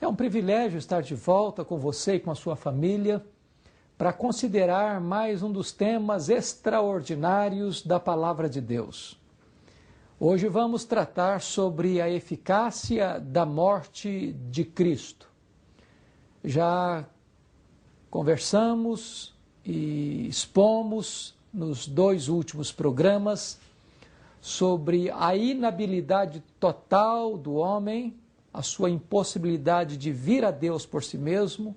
É um privilégio estar de volta com você e com a sua família para considerar mais um dos temas extraordinários da Palavra de Deus. Hoje vamos tratar sobre a eficácia da morte de Cristo. Já conversamos e expomos nos dois últimos programas sobre a inabilidade total do homem a sua impossibilidade de vir a Deus por si mesmo,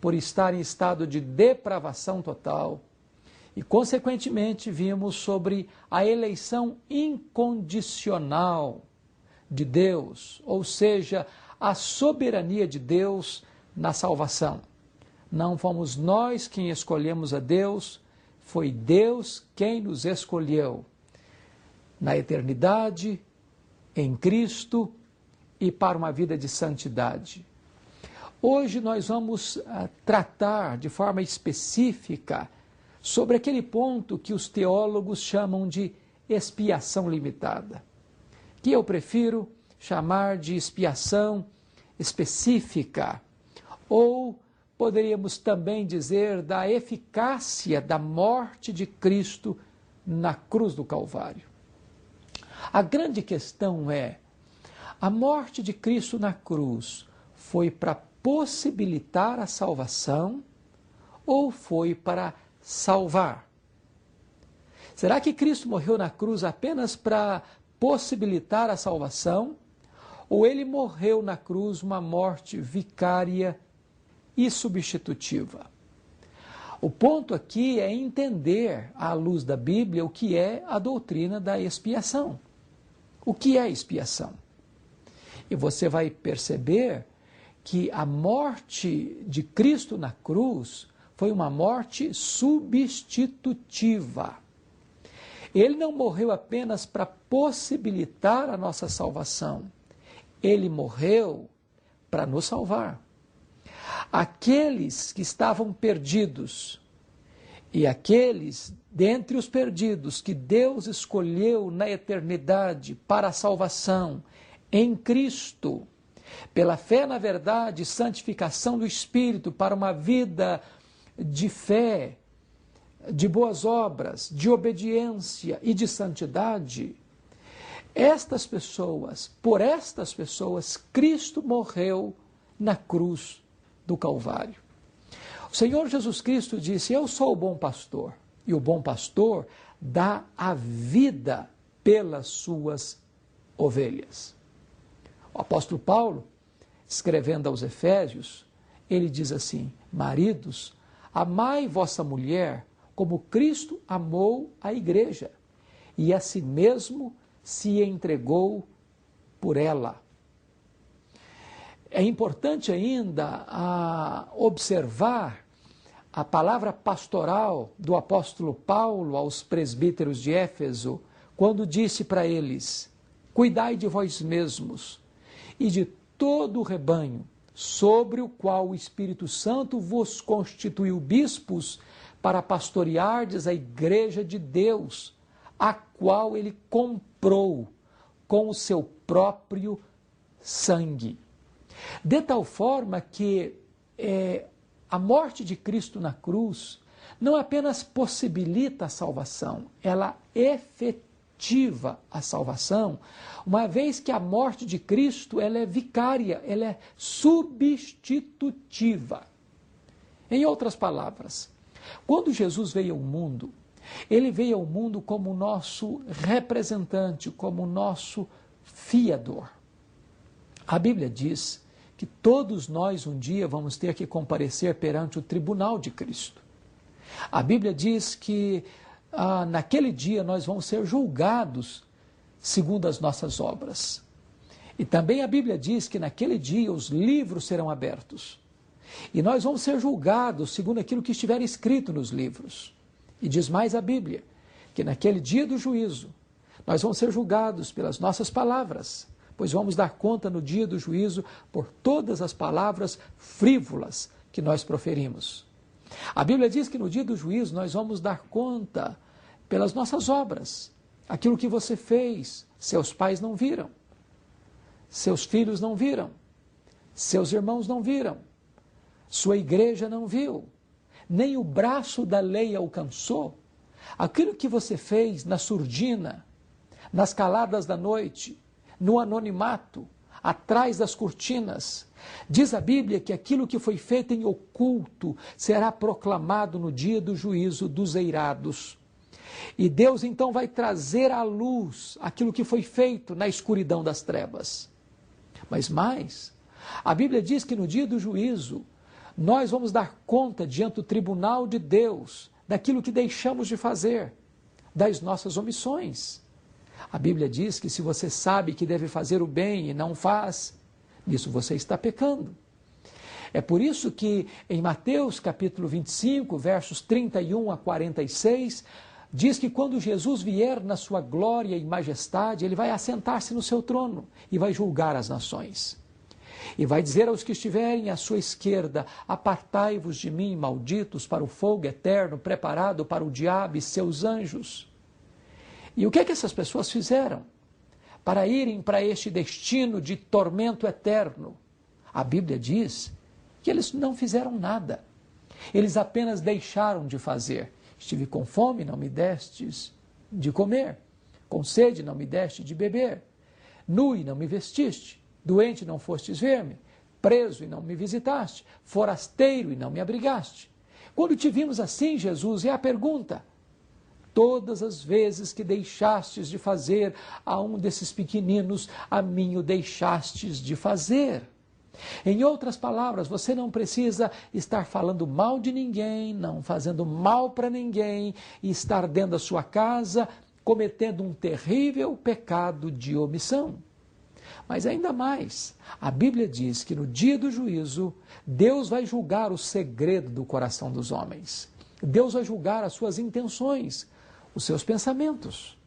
por estar em estado de depravação total. E, consequentemente, vimos sobre a eleição incondicional de Deus, ou seja, a soberania de Deus na salvação. Não fomos nós quem escolhemos a Deus, foi Deus quem nos escolheu. Na eternidade, em Cristo, e para uma vida de santidade. Hoje nós vamos uh, tratar de forma específica sobre aquele ponto que os teólogos chamam de expiação limitada, que eu prefiro chamar de expiação específica, ou poderíamos também dizer da eficácia da morte de Cristo na cruz do Calvário. A grande questão é a morte de Cristo na cruz foi para possibilitar a salvação ou foi para salvar? Será que Cristo morreu na cruz apenas para possibilitar a salvação? Ou ele morreu na cruz uma morte vicária e substitutiva? O ponto aqui é entender, à luz da Bíblia, o que é a doutrina da expiação. O que é expiação? E você vai perceber que a morte de Cristo na cruz foi uma morte substitutiva. Ele não morreu apenas para possibilitar a nossa salvação, ele morreu para nos salvar. Aqueles que estavam perdidos e aqueles dentre os perdidos que Deus escolheu na eternidade para a salvação em Cristo, pela fé na verdade santificação do Espírito para uma vida de fé, de boas obras, de obediência e de santidade, estas pessoas, por estas pessoas, Cristo morreu na cruz do Calvário. O Senhor Jesus Cristo disse: Eu sou o bom pastor, e o bom pastor dá a vida pelas suas ovelhas. O apóstolo Paulo, escrevendo aos Efésios, ele diz assim: Maridos, amai vossa mulher como Cristo amou a igreja e a si mesmo se entregou por ela. É importante ainda a observar a palavra pastoral do apóstolo Paulo aos presbíteros de Éfeso, quando disse para eles: Cuidai de vós mesmos e de todo o rebanho, sobre o qual o Espírito Santo vos constituiu bispos para pastoreardes a igreja de Deus, a qual ele comprou com o seu próprio sangue. De tal forma que é, a morte de Cristo na cruz não apenas possibilita a salvação, ela efetiva efetiva a salvação, uma vez que a morte de Cristo ela é vicária, ela é substitutiva. Em outras palavras, quando Jesus veio ao mundo, ele veio ao mundo como nosso representante, como nosso fiador. A Bíblia diz que todos nós um dia vamos ter que comparecer perante o tribunal de Cristo. A Bíblia diz que ah, naquele dia nós vamos ser julgados segundo as nossas obras. E também a Bíblia diz que naquele dia os livros serão abertos. E nós vamos ser julgados segundo aquilo que estiver escrito nos livros. E diz mais a Bíblia, que naquele dia do juízo, nós vamos ser julgados pelas nossas palavras, pois vamos dar conta no dia do juízo por todas as palavras frívolas que nós proferimos. A Bíblia diz que no dia do juízo nós vamos dar conta pelas nossas obras. Aquilo que você fez, seus pais não viram, seus filhos não viram, seus irmãos não viram, sua igreja não viu, nem o braço da lei alcançou. Aquilo que você fez na surdina, nas caladas da noite, no anonimato, atrás das cortinas. Diz a Bíblia que aquilo que foi feito em oculto será proclamado no dia do juízo dos eirados. E Deus então vai trazer à luz aquilo que foi feito na escuridão das trevas. Mas mais, a Bíblia diz que no dia do juízo, nós vamos dar conta diante do tribunal de Deus daquilo que deixamos de fazer, das nossas omissões. A Bíblia diz que se você sabe que deve fazer o bem e não faz, nisso você está pecando. É por isso que em Mateus capítulo 25, versos 31 a 46, diz que quando Jesus vier na sua glória e majestade, ele vai assentar-se no seu trono e vai julgar as nações. E vai dizer aos que estiverem à sua esquerda: Apartai-vos de mim, malditos, para o fogo eterno preparado para o diabo e seus anjos. E o que é que essas pessoas fizeram para irem para este destino de tormento eterno? A Bíblia diz que eles não fizeram nada. Eles apenas deixaram de fazer. Estive com fome, não me destes de comer. Com sede, não me deste de beber. Nu e não me vestiste. Doente, não fostes ver-me. Preso e não me visitaste. Forasteiro e não me abrigaste. Quando te vimos assim, Jesus, é a pergunta: todas as vezes que deixastes de fazer a um desses pequeninos, a mim o deixastes de fazer. Em outras palavras, você não precisa estar falando mal de ninguém, não fazendo mal para ninguém, e estar dentro da sua casa cometendo um terrível pecado de omissão. Mas ainda mais, a Bíblia diz que no dia do juízo, Deus vai julgar o segredo do coração dos homens. Deus vai julgar as suas intenções, os seus pensamentos.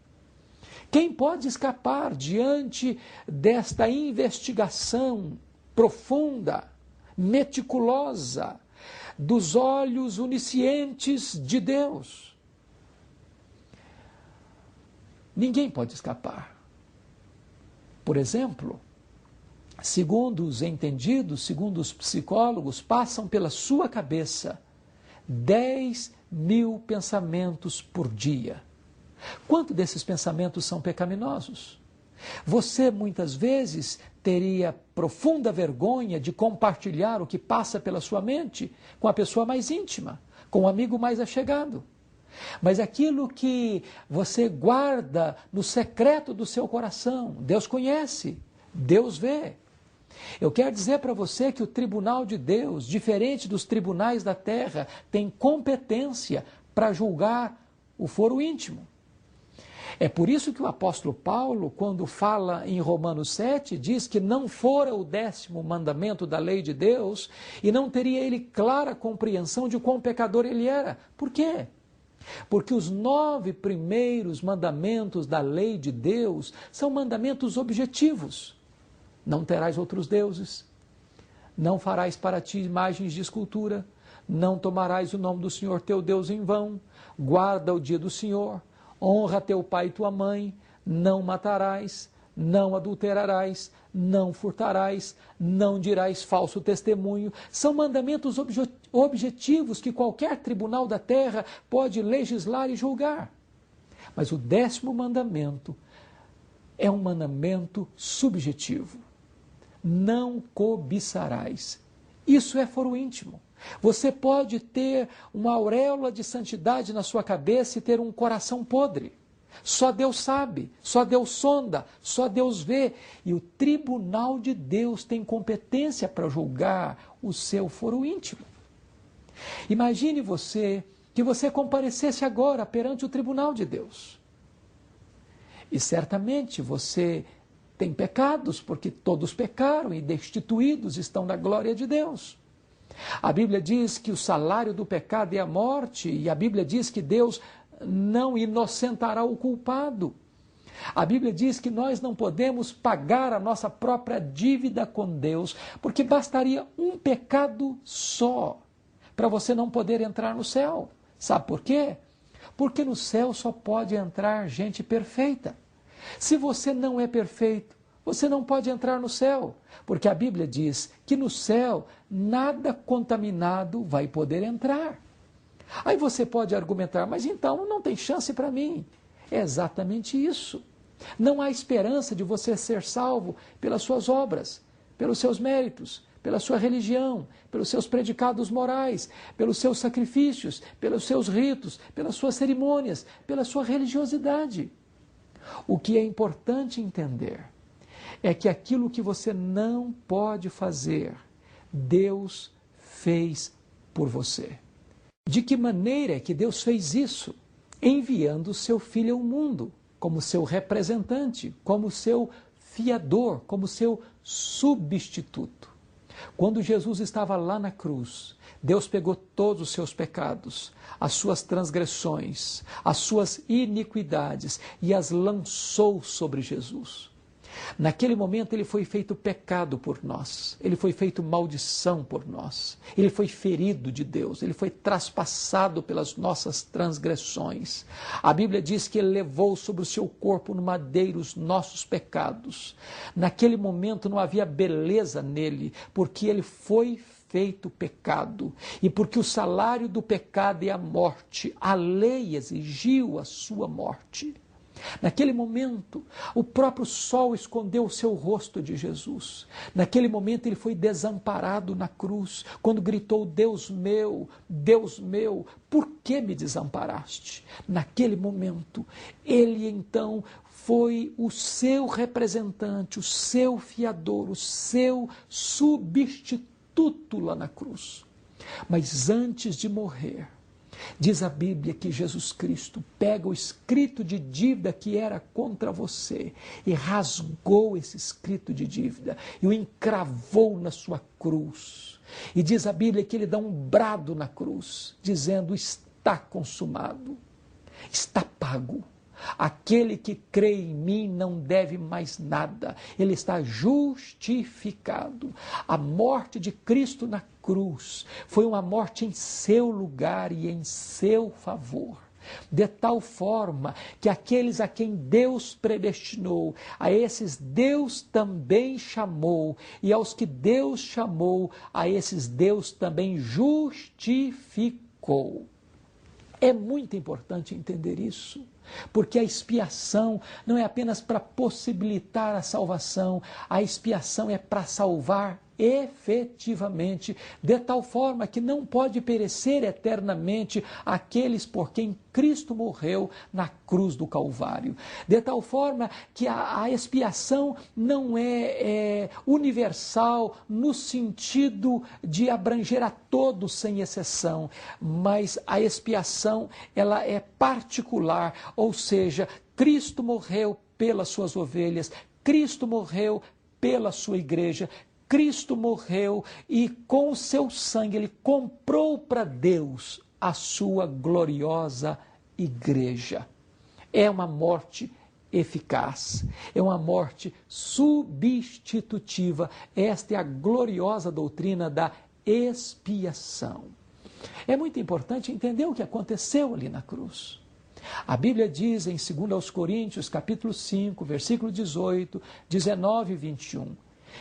Quem pode escapar diante desta investigação profunda, meticulosa, dos olhos oniscientes de Deus? Ninguém pode escapar. Por exemplo, segundo os entendidos, segundo os psicólogos, passam pela sua cabeça 10 mil pensamentos por dia. Quanto desses pensamentos são pecaminosos? Você muitas vezes teria profunda vergonha de compartilhar o que passa pela sua mente com a pessoa mais íntima, com o amigo mais achegado. Mas aquilo que você guarda no secreto do seu coração, Deus conhece, Deus vê. Eu quero dizer para você que o tribunal de Deus, diferente dos tribunais da terra, tem competência para julgar o foro íntimo. É por isso que o apóstolo Paulo, quando fala em Romanos 7, diz que não fora o décimo mandamento da lei de Deus e não teria ele clara compreensão de quão pecador ele era. Por quê? Porque os nove primeiros mandamentos da lei de Deus são mandamentos objetivos. Não terás outros deuses, não farás para ti imagens de escultura, não tomarás o nome do Senhor teu Deus em vão, guarda o dia do Senhor, honra teu pai e tua mãe, não matarás, não adulterarás, não furtarás, não dirás falso testemunho. São mandamentos obje objetivos que qualquer tribunal da terra pode legislar e julgar. Mas o décimo mandamento é um mandamento subjetivo. Não cobiçarás. Isso é foro íntimo. Você pode ter uma auréola de santidade na sua cabeça e ter um coração podre. Só Deus sabe, só Deus sonda, só Deus vê. E o tribunal de Deus tem competência para julgar o seu foro íntimo. Imagine você que você comparecesse agora perante o tribunal de Deus. E certamente você tem pecados, porque todos pecaram e destituídos estão da glória de Deus. A Bíblia diz que o salário do pecado é a morte, e a Bíblia diz que Deus não inocentará o culpado. A Bíblia diz que nós não podemos pagar a nossa própria dívida com Deus, porque bastaria um pecado só para você não poder entrar no céu. Sabe por quê? Porque no céu só pode entrar gente perfeita. Se você não é perfeito, você não pode entrar no céu, porque a Bíblia diz que no céu nada contaminado vai poder entrar. Aí você pode argumentar, mas então não tem chance para mim. É exatamente isso. Não há esperança de você ser salvo pelas suas obras, pelos seus méritos, pela sua religião, pelos seus predicados morais, pelos seus sacrifícios, pelos seus ritos, pelas suas cerimônias, pela sua religiosidade. O que é importante entender é que aquilo que você não pode fazer, Deus fez por você. De que maneira é que Deus fez isso? Enviando seu filho ao mundo como seu representante, como seu fiador, como seu substituto. Quando Jesus estava lá na cruz, Deus pegou todos os seus pecados, as suas transgressões, as suas iniquidades e as lançou sobre Jesus. Naquele momento ele foi feito pecado por nós, ele foi feito maldição por nós, ele foi ferido de Deus, ele foi traspassado pelas nossas transgressões. A Bíblia diz que ele levou sobre o seu corpo no madeiro os nossos pecados. Naquele momento não havia beleza nele, porque ele foi feito pecado e porque o salário do pecado é a morte, a lei exigiu a sua morte. Naquele momento, o próprio sol escondeu o seu rosto de Jesus. Naquele momento, ele foi desamparado na cruz, quando gritou: Deus meu, Deus meu, por que me desamparaste? Naquele momento, ele então foi o seu representante, o seu fiador, o seu substituto lá na cruz. Mas antes de morrer, Diz a Bíblia que Jesus Cristo pega o escrito de dívida que era contra você e rasgou esse escrito de dívida e o encravou na sua cruz. E diz a Bíblia que ele dá um brado na cruz, dizendo: Está consumado, está pago. Aquele que crê em mim não deve mais nada, ele está justificado. A morte de Cristo na cruz foi uma morte em seu lugar e em seu favor. De tal forma que aqueles a quem Deus predestinou, a esses Deus também chamou, e aos que Deus chamou, a esses Deus também justificou. É muito importante entender isso. Porque a expiação não é apenas para possibilitar a salvação, a expiação é para salvar efetivamente, de tal forma que não pode perecer eternamente aqueles por quem Cristo morreu na cruz do Calvário. De tal forma que a, a expiação não é, é universal no sentido de abranger a todos sem exceção, mas a expiação ela é particular, ou seja, Cristo morreu pelas suas ovelhas, Cristo morreu pela sua igreja, Cristo morreu e com o seu sangue ele comprou para Deus a sua gloriosa igreja. É uma morte eficaz, é uma morte substitutiva. Esta é a gloriosa doutrina da expiação. É muito importante entender o que aconteceu ali na cruz. A Bíblia diz em 2 Coríntios, capítulo 5, versículo 18, 19 e 21,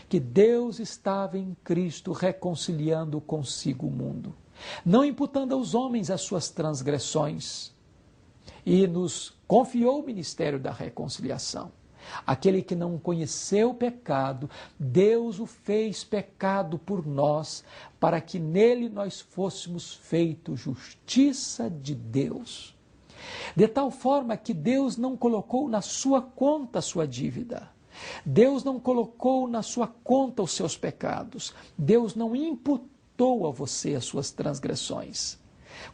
que Deus estava em Cristo reconciliando consigo o mundo, não imputando aos homens as suas transgressões, e nos confiou o ministério da reconciliação. Aquele que não conheceu o pecado, Deus o fez pecado por nós, para que nele nós fôssemos feitos justiça de Deus. De tal forma que Deus não colocou na sua conta a sua dívida. Deus não colocou na sua conta os seus pecados. Deus não imputou a você as suas transgressões.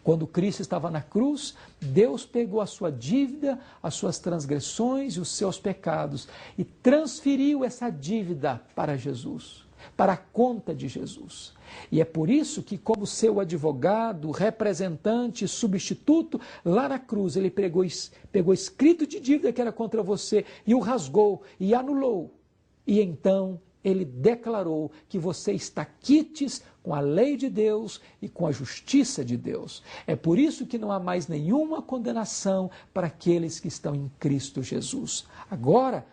Quando Cristo estava na cruz, Deus pegou a sua dívida, as suas transgressões e os seus pecados e transferiu essa dívida para Jesus, para a conta de Jesus. E é por isso que, como seu advogado, representante, substituto, lá na cruz ele pegou, pegou escrito de dívida que era contra você e o rasgou e anulou. E então ele declarou que você está quites com a lei de Deus e com a justiça de Deus. É por isso que não há mais nenhuma condenação para aqueles que estão em Cristo Jesus. Agora,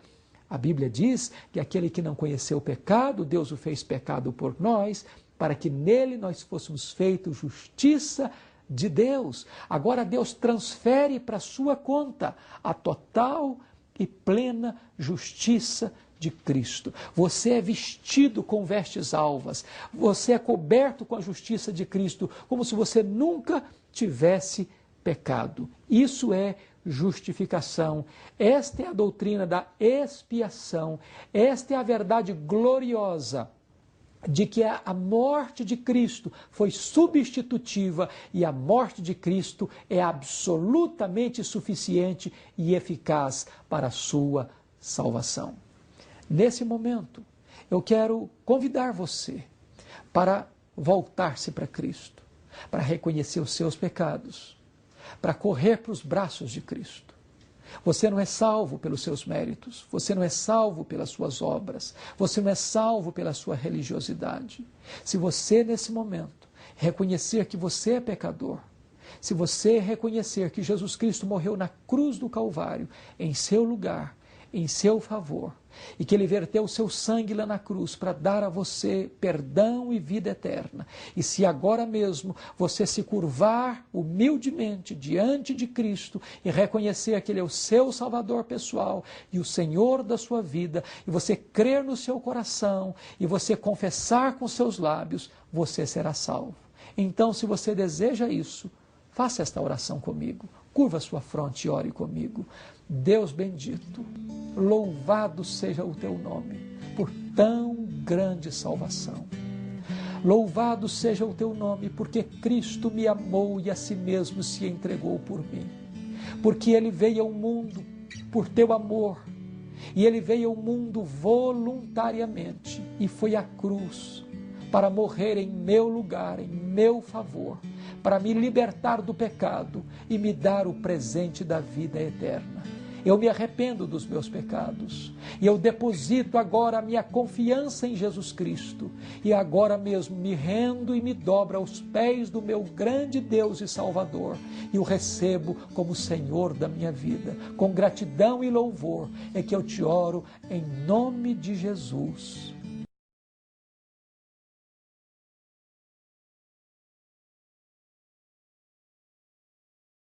A Bíblia diz que aquele que não conheceu o pecado, Deus o fez pecado por nós, para que nele nós fôssemos feitos justiça de Deus. Agora Deus transfere para sua conta a total e plena justiça de Cristo. Você é vestido com vestes alvas. Você é coberto com a justiça de Cristo, como se você nunca tivesse pecado. Isso é justificação. Esta é a doutrina da expiação. Esta é a verdade gloriosa de que a morte de Cristo foi substitutiva e a morte de Cristo é absolutamente suficiente e eficaz para a sua salvação. Nesse momento, eu quero convidar você para voltar-se para Cristo, para reconhecer os seus pecados para correr para os braços de Cristo. Você não é salvo pelos seus méritos, você não é salvo pelas suas obras, você não é salvo pela sua religiosidade. Se você, nesse momento, reconhecer que você é pecador, se você reconhecer que Jesus Cristo morreu na cruz do Calvário, em seu lugar, em seu favor, e que ele verteu o seu sangue lá na cruz para dar a você perdão e vida eterna. E se agora mesmo você se curvar humildemente diante de Cristo e reconhecer que ele é o seu salvador pessoal e o Senhor da sua vida, e você crer no seu coração e você confessar com seus lábios, você será salvo. Então, se você deseja isso, faça esta oração comigo. Curva sua fronte e ore comigo. Deus bendito, louvado seja o teu nome por tão grande salvação. Louvado seja o teu nome, porque Cristo me amou e a si mesmo se entregou por mim. Porque ele veio ao mundo por teu amor, e ele veio ao mundo voluntariamente e foi à cruz para morrer em meu lugar, em meu favor, para me libertar do pecado e me dar o presente da vida eterna. Eu me arrependo dos meus pecados e eu deposito agora a minha confiança em Jesus Cristo e agora mesmo me rendo e me dobro aos pés do meu grande Deus e Salvador e o recebo como Senhor da minha vida. Com gratidão e louvor é que eu te oro em nome de Jesus.